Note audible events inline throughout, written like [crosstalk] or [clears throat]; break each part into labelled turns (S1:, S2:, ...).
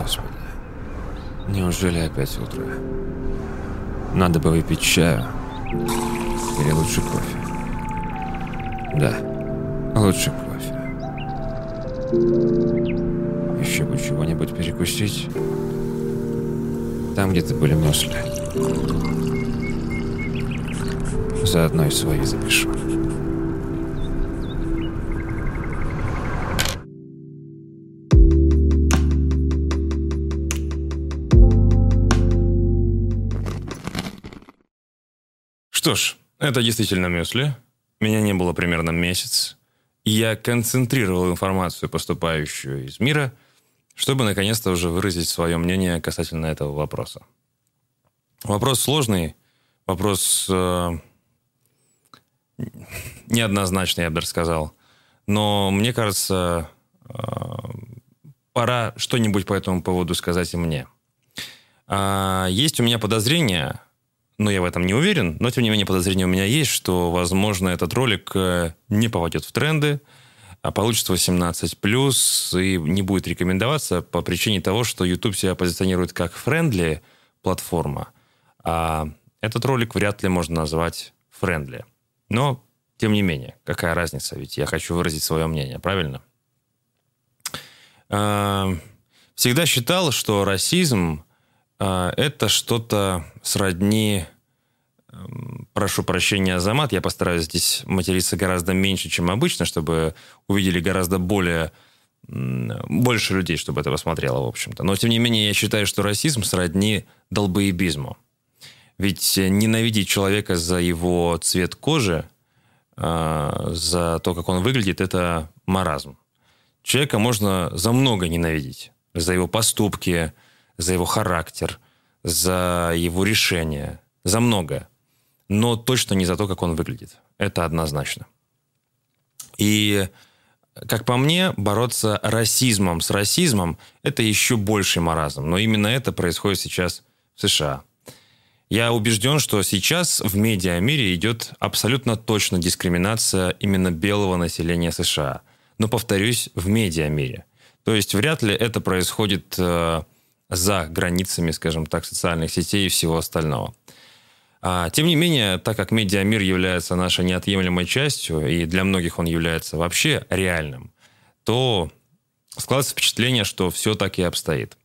S1: Господи, неужели опять утро? Надо бы выпить чаю. Или лучше кофе. Да, лучше кофе. Еще бы чего-нибудь перекусить. Там где-то были мюсли. Заодно и свои запишу.
S2: Что ж, это действительно мюсли. Меня не было примерно месяц. И я концентрировал информацию, поступающую из мира, чтобы наконец-то уже выразить свое мнение касательно этого вопроса. Вопрос сложный, вопрос э, неоднозначный, я бы даже сказал. Но мне кажется, э, пора что-нибудь по этому поводу сказать и мне. А, есть у меня подозрение, но я в этом не уверен. Но, тем не менее, подозрение у меня есть, что, возможно, этот ролик э, не попадет в тренды, а получится 18+, и не будет рекомендоваться по причине того, что YouTube себя позиционирует как friendly платформа, а этот ролик вряд ли можно назвать friendly. Но, тем не менее, какая разница? Ведь я хочу выразить свое мнение, правильно? А, всегда считал, что расизм это что-то сродни эм, прошу прощения за мат, я постараюсь здесь материться гораздо меньше, чем обычно, чтобы увидели гораздо более больше людей, чтобы это посмотрело, в общем-то. Но, тем не менее, я считаю, что расизм сродни долбоебизму. Ведь ненавидеть человека за его цвет кожи, а, за то, как он выглядит, это маразм. Человека можно за много ненавидеть. За его поступки, за его характер, за его решение, за многое. Но точно не за то, как он выглядит. Это однозначно. И, как по мне, бороться расизмом с расизмом – это еще больший маразм. Но именно это происходит сейчас в США. Я убежден, что сейчас в медиамире идет абсолютно точно дискриминация именно белого населения США. Но, повторюсь, в медиамире. То есть вряд ли это происходит э, за границами, скажем так, социальных сетей и всего остального. А, тем не менее, так как медиамир является нашей неотъемлемой частью, и для многих он является вообще реальным, то складывается впечатление, что все так и обстоит.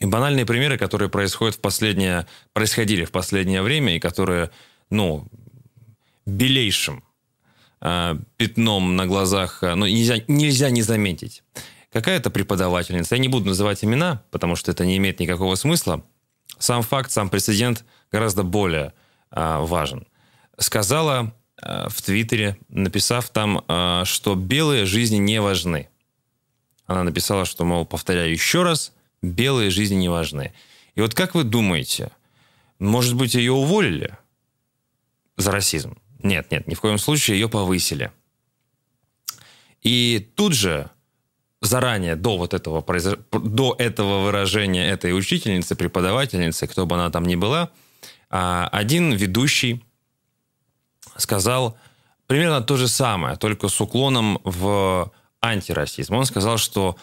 S2: И банальные примеры, которые происходят в последнее, происходили в последнее время, и которые, ну, белейшим э, пятном на глазах, ну, нельзя, нельзя не заметить какая-то преподавательница, я не буду называть имена, потому что это не имеет никакого смысла, сам факт, сам прецедент гораздо более э, важен. Сказала э, в Твиттере, написав там, э, что белые жизни не важны. Она написала, что, мол, повторяю еще раз, белые жизни не важны. И вот как вы думаете, может быть, ее уволили за расизм? Нет, нет, ни в коем случае ее повысили. И тут же заранее, до вот этого, до этого выражения этой учительницы, преподавательницы, кто бы она там ни была, а, один ведущий сказал примерно то же самое, только с уклоном в антирасизм. Он сказал, что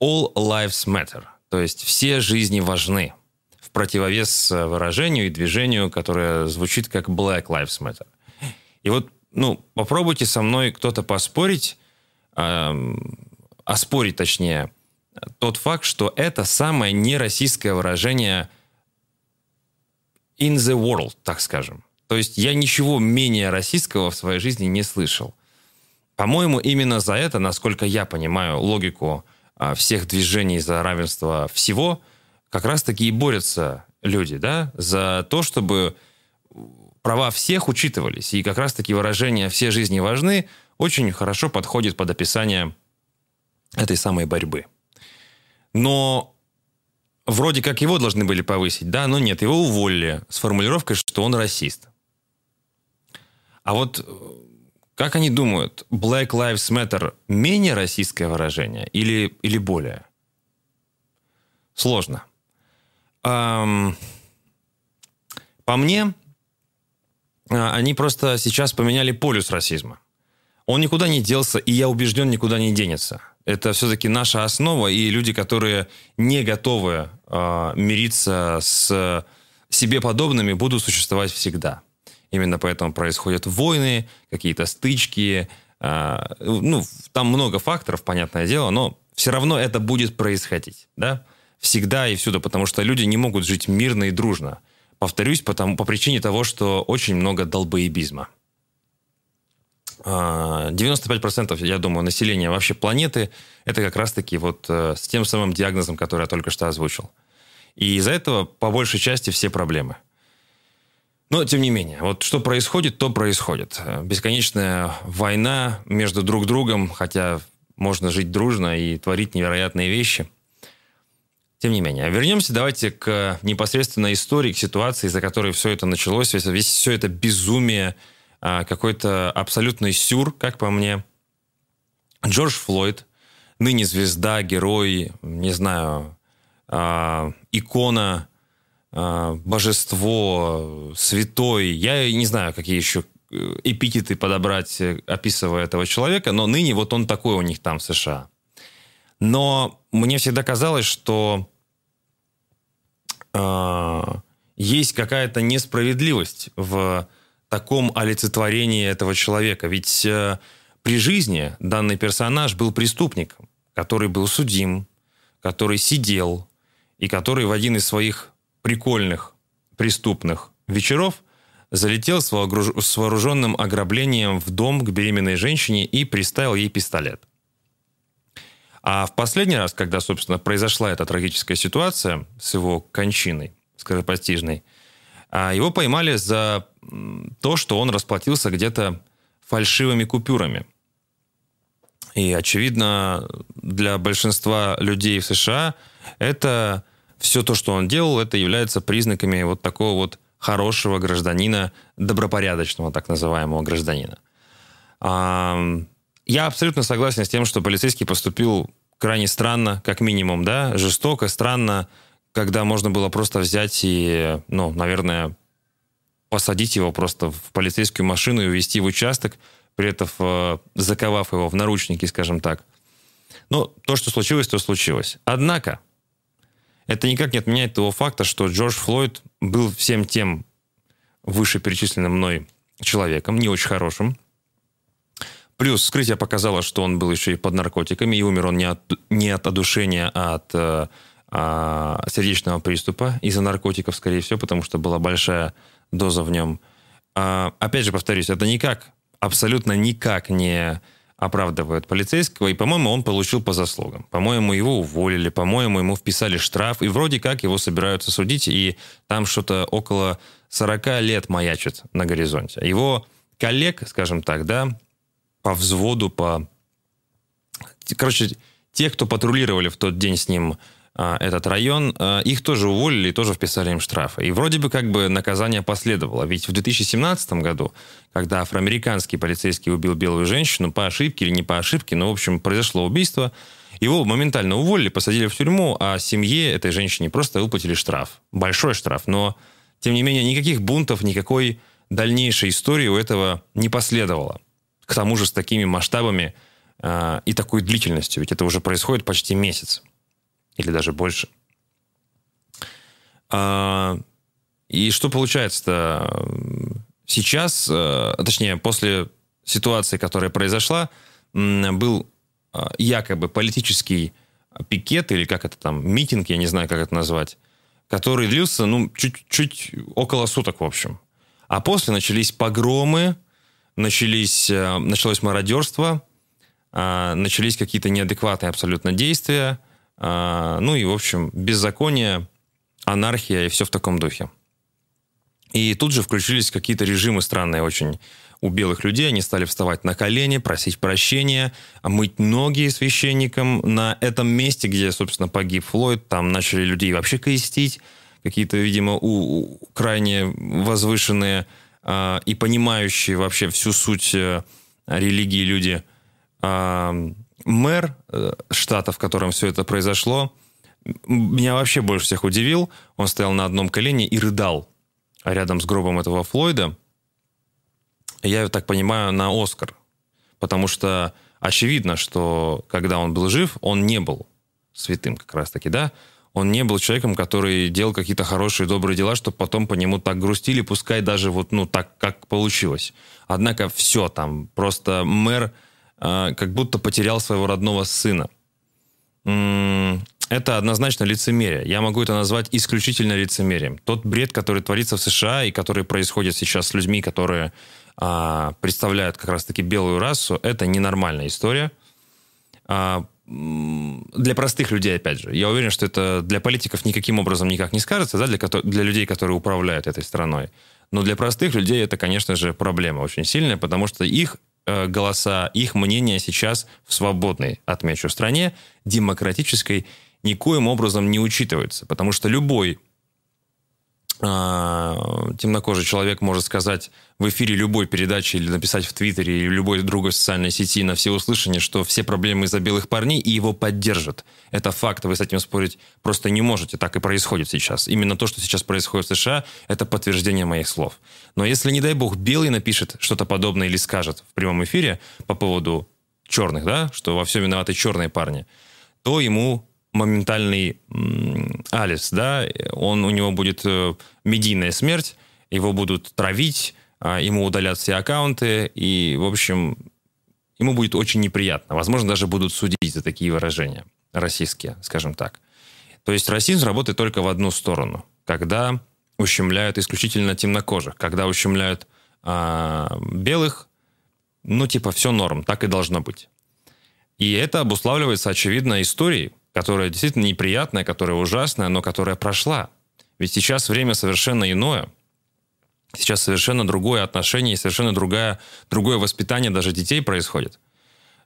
S2: all lives matter, то есть все жизни важны, в противовес выражению и движению, которое звучит как Black Lives Matter. И вот, ну, попробуйте со мной кто-то поспорить, оспорить точнее, тот факт, что это самое нероссийское выражение in the world, так скажем. То есть я ничего менее российского в своей жизни не слышал. По-моему, именно за это, насколько я понимаю логику а, всех движений за равенство всего, как раз-таки и борются люди, да, за то, чтобы права всех учитывались. И как раз-таки выражение «все жизни важны» очень хорошо подходит под описание этой самой борьбы. Но вроде как его должны были повысить, да, но нет, его уволили с формулировкой, что он расист. А вот э, как они думают, Black Lives Matter менее российское выражение или, или более? Сложно. Эм, по мне, а, они просто сейчас поменяли полюс расизма. Он никуда не делся, и я убежден, никуда не денется. Это все-таки наша основа, и люди, которые не готовы э, мириться с себе подобными, будут существовать всегда. Именно поэтому происходят войны, какие-то стычки. Э, ну, там много факторов, понятное дело, но все равно это будет происходить, да? Всегда и всюду, потому что люди не могут жить мирно и дружно. Повторюсь, потому, по причине того, что очень много долбоебизма. 95%, а, я думаю, населения вообще планеты это как раз-таки вот э, с тем самым диагнозом, который я только что озвучил. И из-за этого по большей части все проблемы. Но, тем не менее, вот что происходит, то происходит. Бесконечная война между друг другом, хотя можно жить дружно и творить невероятные вещи. Тем не менее, вернемся давайте к непосредственно истории, к ситуации, из-за которой все это началось, весь, весь все это безумие, какой-то абсолютный сюр, как по мне. Джордж Флойд, ныне звезда, герой, не знаю, а, икона, а, божество, святой. Я не знаю, какие еще э, эпитеты подобрать, э, описывая этого человека, но ныне вот он такой у них там в США. Но мне всегда казалось, что э, есть какая-то несправедливость в таком олицетворении этого человека. Ведь э, при жизни данный персонаж был преступником, который был судим, который сидел, и который в один из своих прикольных преступных вечеров залетел с вооруженным ограблением в дом к беременной женщине и приставил ей пистолет. А в последний раз, когда, собственно, произошла эта трагическая ситуация с его кончиной скоропостижной, а его поймали за то, что он расплатился где-то фальшивыми купюрами. И, очевидно, для большинства людей в США это все то, что он делал, это является признаками вот такого вот хорошего гражданина, добропорядочного так называемого гражданина. Я абсолютно согласен с тем, что полицейский поступил крайне странно, как минимум, да, жестоко, странно, когда можно было просто взять и, ну, наверное, посадить его просто в полицейскую машину и увезти в участок, при этом э, заковав его в наручники, скажем так. Но то, что случилось, то случилось. Однако, это никак не отменяет того факта, что Джордж Флойд был всем тем вышеперечисленным мной человеком, не очень хорошим. Плюс вскрытие показало, что он был еще и под наркотиками, и умер он не от, не от одушения, а от а, а, сердечного приступа из-за наркотиков, скорее всего, потому что была большая доза в нем. А, опять же, повторюсь, это никак, абсолютно никак не оправдывает полицейского, и, по-моему, он получил по заслугам. По-моему, его уволили, по-моему, ему вписали штраф, и вроде как его собираются судить, и там что-то около 40 лет маячит на горизонте. Его коллег, скажем так, да, по взводу, по... Короче, те, кто патрулировали в тот день с ним этот район, а, их тоже уволили и тоже вписали им штрафы. И вроде бы как бы наказание последовало. Ведь в 2017 году, когда афроамериканский полицейский убил белую женщину по ошибке или не по ошибке, но, в общем, произошло убийство, его моментально уволили, посадили в тюрьму, а семье этой женщине просто выплатили штраф. Большой штраф. Но, тем не менее, никаких бунтов, никакой дальнейшей истории у этого не последовало. К тому же с такими масштабами э, и такой длительностью. Ведь это уже происходит почти месяц или даже больше. А, и что получается-то? Сейчас, э, точнее, после ситуации, которая произошла, был а, якобы политический пикет, или как это там, митинг, я не знаю, как это назвать, который длился, ну, чуть-чуть около суток, в общем. А после начались погромы, начались, э, началось мародерство, а, начались какие-то неадекватные абсолютно действия – а, ну и, в общем, беззаконие, анархия и все в таком духе. И тут же включились какие-то режимы странные очень у белых людей. Они стали вставать на колени, просить прощения, мыть ноги священникам. На этом месте, где, собственно, погиб Флойд, там начали людей вообще крестить. Какие-то, видимо, у, у, крайне возвышенные э, и понимающие вообще всю суть э, религии люди э, мэр э, штата, в котором все это произошло, меня вообще больше всех удивил. Он стоял на одном колене и рыдал рядом с гробом этого Флойда. Я так понимаю, на Оскар. Потому что очевидно, что когда он был жив, он не был святым как раз-таки, да, он не был человеком, который делал какие-то хорошие, добрые дела, чтобы потом по нему так грустили, пускай даже вот, ну, так, как получилось. Однако все там, просто мэр как будто потерял своего родного сына. Это однозначно лицемерие. Я могу это назвать исключительно лицемерием. Тот бред, который творится в США и который происходит сейчас с людьми, которые а, представляют как раз-таки белую расу, это ненормальная история. А, для простых людей, опять же. Я уверен, что это для политиков никаким образом никак не скажется, да, для, для людей, которые управляют этой страной. Но для простых людей это, конечно же, проблема очень сильная, потому что их голоса, их мнение сейчас в свободной, отмечу, стране, демократической, никоим образом не учитывается. Потому что любой темнокожий человек может сказать в эфире любой передачи или написать в Твиттере или любой другой социальной сети на все услышания, что все проблемы из-за белых парней, и его поддержат. Это факт, вы с этим спорить просто не можете. Так и происходит сейчас. Именно то, что сейчас происходит в США, это подтверждение моих слов. Но если, не дай бог, белый напишет что-то подобное или скажет в прямом эфире по поводу черных, да, что во всем виноваты черные парни, то ему моментальный Алис, да, он, у него будет э, медийная смерть, его будут травить, а, ему удалят все аккаунты, и, в общем, ему будет очень неприятно. Возможно, даже будут судить за такие выражения, российские, скажем так. То есть расизм работает только в одну сторону, когда ущемляют исключительно темнокожих, когда ущемляют а, белых, ну, типа, все норм, так и должно быть. И это обуславливается, очевидно, историей, которая действительно неприятная, которая ужасная, но которая прошла. Ведь сейчас время совершенно иное. Сейчас совершенно другое отношение, совершенно другая, другое воспитание даже детей происходит.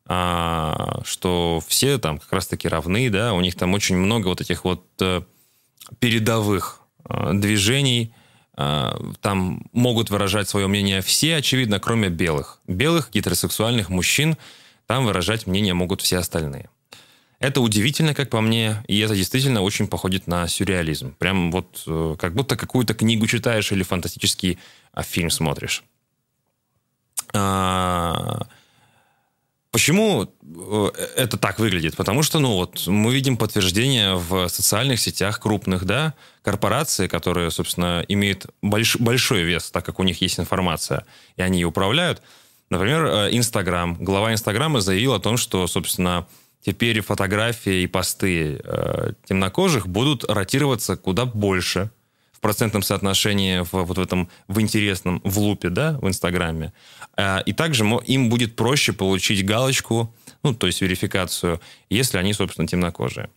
S2: А, что все там как раз-таки равны, да, у них там очень много вот этих вот э, передовых э, движений, э, там могут выражать свое мнение все, очевидно, кроме белых. Белых гетеросексуальных мужчин там выражать мнение могут все остальные. Это удивительно, как по мне, и это действительно очень походит на сюрреализм. Прям вот э, как будто какую-то книгу читаешь или фантастический а, фильм смотришь. А, почему э, это так выглядит? Потому что, ну вот, мы видим подтверждение в социальных сетях крупных, да, корпораций, которые, собственно, имеют больш, большой вес, так как у них есть информация, и они ее управляют. Например, э, Инстаграм. Глава Инстаграма заявил о том, что, собственно, теперь фотографии и посты э, темнокожих будут ротироваться куда больше в процентном соотношении в, вот в этом, в интересном, в лупе, да, в Инстаграме. Э, и также им будет проще получить галочку, ну, то есть верификацию, если они, собственно, темнокожие.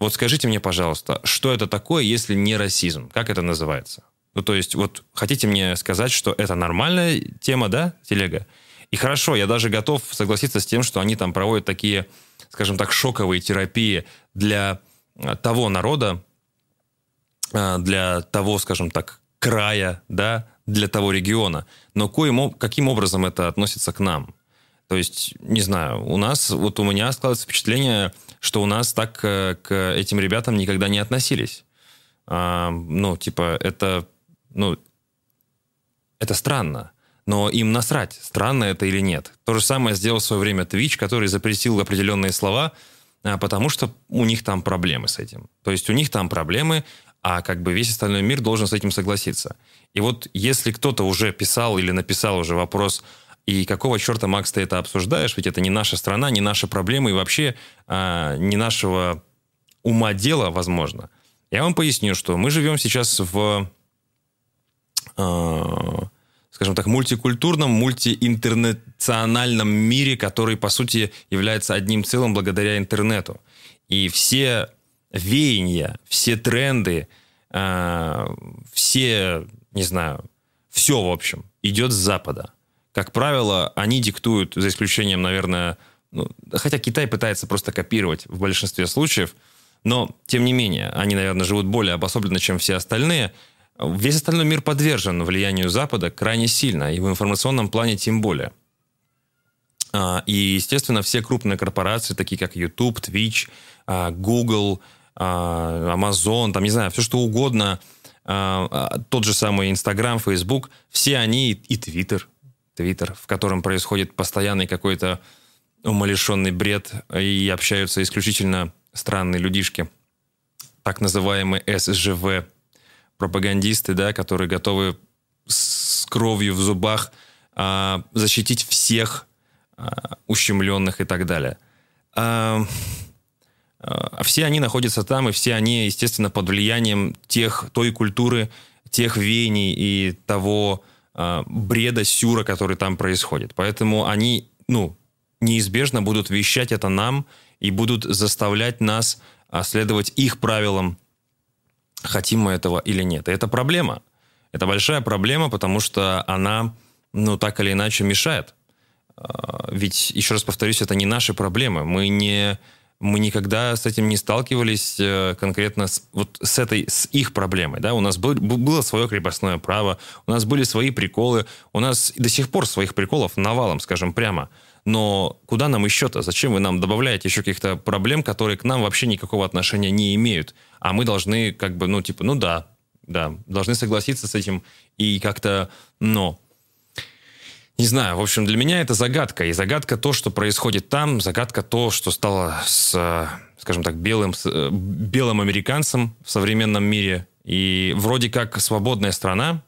S2: Вот скажите мне, пожалуйста, что это такое, если не расизм? Как это называется? Ну, то есть, вот хотите мне сказать, что это нормальная тема, да, телега? И хорошо, я даже готов согласиться с тем, что они там проводят такие скажем так, шоковой терапии для э, того народа, э, для того, скажем так, края, да, для того региона. Но коим, каким образом это относится к нам? То есть, не знаю, у нас, вот у меня складывается впечатление, что у нас так э, к этим ребятам никогда не относились. А, ну, типа, это, ну, это странно но им насрать, странно это или нет. То же самое сделал в свое время Twitch, который запретил определенные слова, а, потому что у них там проблемы с этим. То есть у них там проблемы, а как бы весь остальной мир должен с этим согласиться. И вот если кто-то уже писал или написал уже вопрос, и какого черта, Макс, ты это обсуждаешь, ведь это не наша страна, не наши проблемы и вообще а, не нашего ума дела, возможно. Я вам поясню, что мы живем сейчас в... А, скажем так, мультикультурном, мультиинтернациональном мире, который, по сути, является одним целым благодаря интернету. И все веяния, все тренды, э, все, не знаю, все, в общем, идет с Запада. Как правило, они диктуют, за исключением, наверное, ну, хотя Китай пытается просто копировать в большинстве случаев, но, тем не менее, они, наверное, живут более обособленно, чем все остальные – Весь остальной мир подвержен влиянию Запада крайне сильно, и в информационном плане тем более. А, и, естественно, все крупные корпорации, такие как YouTube, Twitch, а, Google, а, Amazon, там, не знаю, все что угодно, тот же самый Instagram, Facebook, все они и Twitter, Twitter, в котором происходит постоянный какой-то умалишенный бред, и общаются исключительно странные людишки, так называемые СЖВ, пропагандисты, да, которые готовы с кровью в зубах а, защитить всех а, ущемленных и так далее. А, а, все они находятся там, и все они, естественно, под влиянием тех, той культуры, тех веяний и того а, бреда, сюра, который там происходит. Поэтому они, ну, неизбежно будут вещать это нам и будут заставлять нас а, следовать их правилам, хотим мы этого или нет. И это проблема. Это большая проблема, потому что она, ну, так или иначе мешает. А, ведь, еще раз повторюсь, это не наши проблемы. Мы не мы никогда с этим не сталкивались э, конкретно с, вот с этой, с их проблемой, да, у нас был, было свое крепостное право, у нас были свои приколы, у нас до сих пор своих приколов навалом, скажем прямо, но куда нам еще-то? Зачем вы нам добавляете еще каких-то проблем, которые к нам вообще никакого отношения не имеют, а мы должны как бы, ну, типа, ну да, да, должны согласиться с этим и как-то, но не знаю, в общем, для меня это загадка. И загадка то, что происходит там, загадка то, что стало с, скажем так, белым, с, белым американцем в современном мире. И вроде как свободная страна,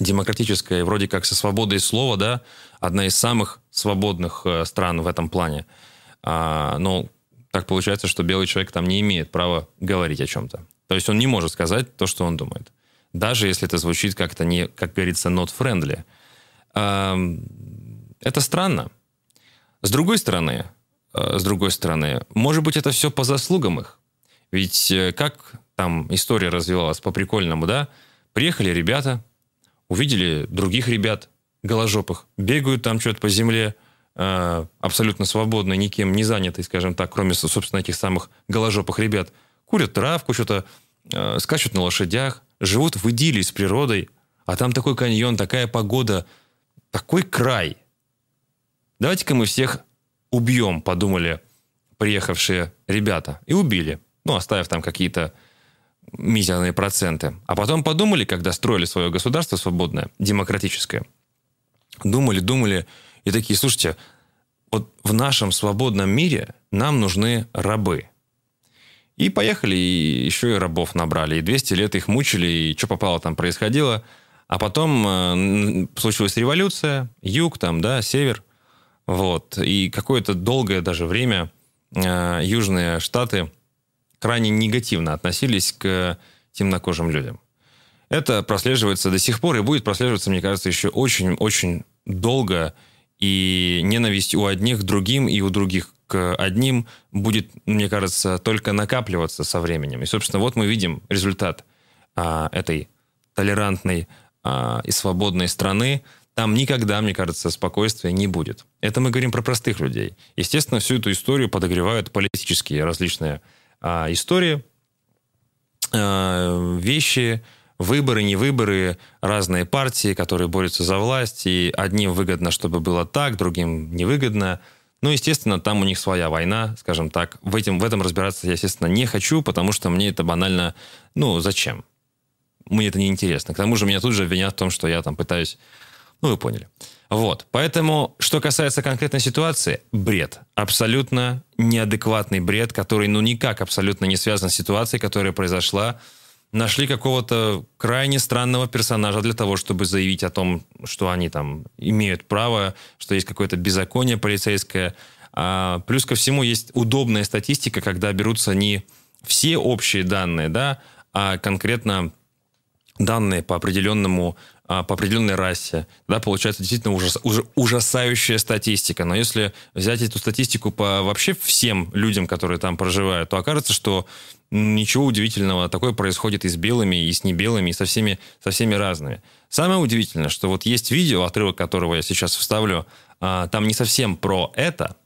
S2: демократическая, вроде как со свободой слова, да, одна из самых свободных э, стран в этом плане. А, но так получается, что белый человек там не имеет права говорить о чем-то. То есть он не может сказать то, что он думает. Даже если это звучит как-то не, как говорится, not friendly – это странно. С другой стороны, э, с другой стороны, может быть, это все по заслугам их. Ведь э, как там история развивалась по-прикольному, да? Приехали ребята, увидели других ребят, голожопых, бегают там что-то по земле, э, абсолютно свободно, никем не занятый, скажем так, кроме, собственно, этих самых голожопых ребят. Курят травку, что-то скачут на лошадях, живут в идиллии с природой, а там такой каньон, такая погода – такой край. Давайте-ка мы всех убьем, подумали приехавшие ребята. И убили. Ну, оставив там какие-то мизерные проценты. А потом подумали, когда строили свое государство свободное, демократическое. Думали, думали, и такие, слушайте, вот в нашем свободном мире нам нужны рабы. И поехали, и еще и рабов набрали. И 200 лет их мучили, и что попало там происходило – а потом э, случилась революция, юг там, да, север. Вот. И какое-то долгое даже время э, южные штаты крайне негативно относились к темнокожим людям. Это прослеживается до сих пор и будет прослеживаться, мне кажется, еще очень-очень долго. И ненависть у одних к другим и у других к одним будет, мне кажется, только накапливаться со временем. И, собственно, вот мы видим результат а, этой толерантной а, и свободной страны, там никогда, мне кажется, спокойствия не будет. Это мы говорим про простых людей. Естественно, всю эту историю подогревают политические различные а, истории, а, вещи, выборы, не выборы, разные партии, которые борются за власть, и одним выгодно, чтобы было так, другим невыгодно. Ну, естественно, там у них своя война, скажем так. В, этом, в этом разбираться я, естественно, не хочу, потому что мне это банально, ну, зачем? мне это не интересно. К тому же меня тут же обвинят в том, что я там пытаюсь... Ну, вы поняли. Вот. Поэтому, что касается конкретной ситуации, бред. Абсолютно неадекватный бред, который, ну, никак абсолютно не связан с ситуацией, которая произошла. Нашли какого-то крайне странного персонажа для того, чтобы заявить о том, что они там имеют право, что есть какое-то беззаконие полицейское. А, плюс ко всему есть удобная статистика, когда берутся не все общие данные, да, а конкретно данные по определенному а, по определенной расе, да, получается действительно ужас, уж, ужасающая статистика. Но если взять эту статистику по вообще всем людям, которые там проживают, то окажется, что ничего удивительного такое происходит и с белыми, и с небелыми, и со всеми, со всеми разными. Самое удивительное, что вот есть видео, отрывок которого я сейчас вставлю, а, там не совсем про это,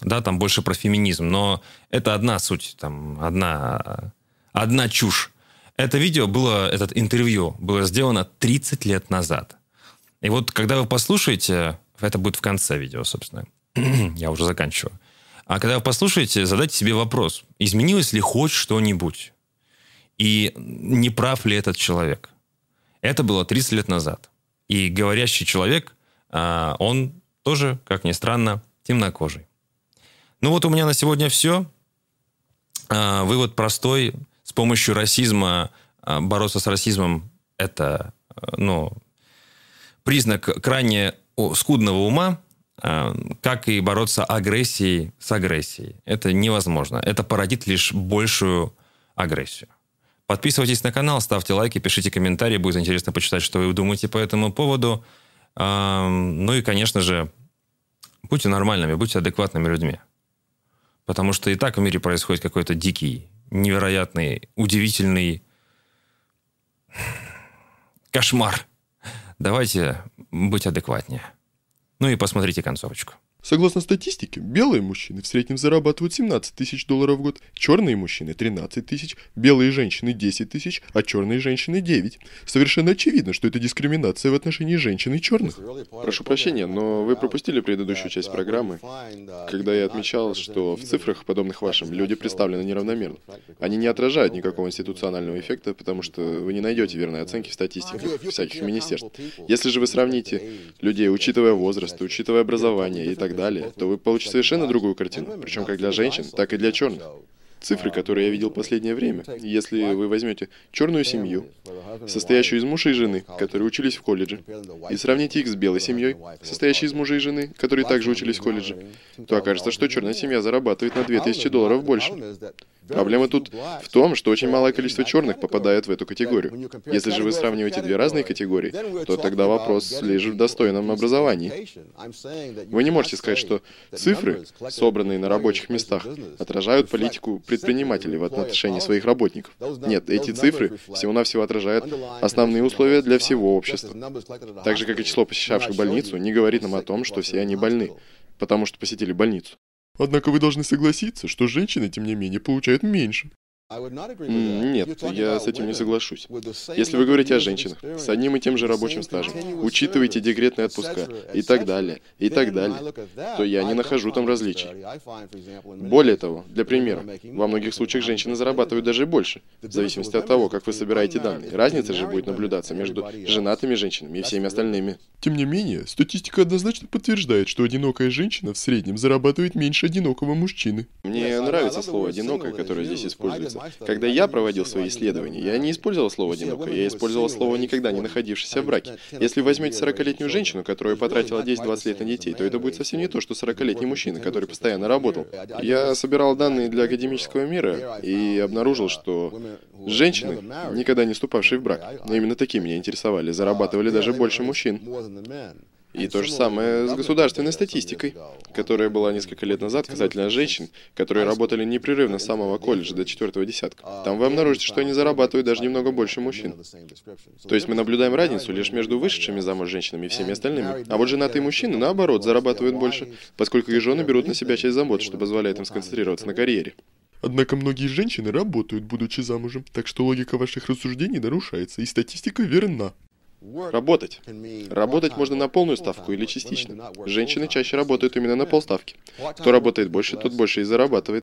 S2: да, там больше про феминизм, но это одна суть, там одна, одна чушь. Это видео было, этот интервью было сделано 30 лет назад. И вот когда вы послушаете, это будет в конце видео, собственно, [clears throat] я уже заканчиваю. А когда вы послушаете, задайте себе вопрос, изменилось ли хоть что-нибудь? И не прав ли этот человек? Это было 30 лет назад. И говорящий человек, а, он тоже, как ни странно, темнокожий. Ну вот у меня на сегодня все. А, вывод простой. Помощью расизма а, бороться с расизмом – это а, ну, признак крайне скудного ума, как и бороться агрессией с агрессией. Это невозможно. Это породит лишь большую агрессию. Подписывайтесь на канал, ставьте лайки, пишите комментарии. Будет интересно почитать, что вы думаете по этому поводу. Ну и, конечно же, будьте нормальными, будьте адекватными людьми. Потому что и так в мире происходит какой-то дикий, невероятный, удивительный кошмар. Давайте быть адекватнее. Ну и посмотрите концовочку.
S3: Согласно статистике, белые мужчины в среднем зарабатывают 17 тысяч долларов в год, черные мужчины 13 тысяч, белые женщины 10 тысяч, а черные женщины 9. Совершенно очевидно, что это дискриминация в отношении женщин и черных.
S4: Прошу прощения, но вы пропустили предыдущую часть программы, когда я отмечал, что в цифрах, подобных вашим, люди представлены неравномерно. Они не отражают никакого институционального эффекта, потому что вы не найдете верной оценки в статистиках всяких министерств. Если же вы сравните людей, учитывая возраст, учитывая образование и так далее, то вы получите совершенно другую картину, причем как для женщин, так и для черных. Цифры, которые я видел в последнее время, если вы возьмете черную семью, состоящую из мужа и жены, которые учились в колледже, и сравните их с белой семьей, состоящей из мужа и жены, которые также учились в колледже, то окажется, что черная семья зарабатывает на 2000 долларов больше. Проблема тут в том, что очень малое количество черных попадает в эту категорию. Если же вы сравниваете две разные категории, то тогда вопрос лишь в достойном образовании. Вы не можете сказать, что цифры, собранные на рабочих местах, отражают политику предпринимателей в отношении своих работников. Нет, эти цифры всего-навсего отражают основные условия для всего общества. Так же, как и число посещавших больницу, не говорит нам о том, что все они больны, потому что посетили больницу.
S3: Однако вы должны согласиться, что женщины, тем не менее, получают меньше.
S4: Нет, я с этим не соглашусь. Если вы говорите о женщинах с одним и тем же рабочим стажем, учитываете декретные отпуска и так далее, и так далее, то я не нахожу там различий. Более того, для примера, во многих случаях женщины зарабатывают даже больше, в зависимости от того, как вы собираете данные. Разница же будет наблюдаться между женатыми женщинами и всеми остальными.
S3: Тем не менее, статистика однозначно подтверждает, что одинокая женщина в среднем зарабатывает меньше одинокого мужчины.
S4: Мне нравится слово «одинокая», которое здесь используется. Когда я проводил свои исследования, я не использовал слово «одинокая», я использовал слово «никогда не находившийся в браке». Если возьмете 40-летнюю женщину, которая потратила 10-20 лет на детей, то это будет совсем не то, что 40-летний мужчина, который постоянно работал. Я собирал данные для академического мира и обнаружил, что женщины, никогда не вступавшие в брак, но именно такие меня интересовали, зарабатывали даже больше мужчин. И то же самое с государственной статистикой, которая была несколько лет назад касательно женщин, которые работали непрерывно с самого колледжа до четвертого десятка. Там вы обнаружите, что они зарабатывают даже немного больше мужчин. То есть мы наблюдаем разницу лишь между вышедшими замуж женщинами и всеми остальными. А вот женатые мужчины, наоборот, зарабатывают больше, поскольку их жены берут на себя часть забот, что позволяет им сконцентрироваться на карьере.
S3: Однако многие женщины работают, будучи замужем, так что логика ваших рассуждений нарушается, и статистика верна.
S4: Работать. Работать можно на полную ставку или частично. Женщины чаще работают именно на полставки. Кто работает больше, тот больше и зарабатывает.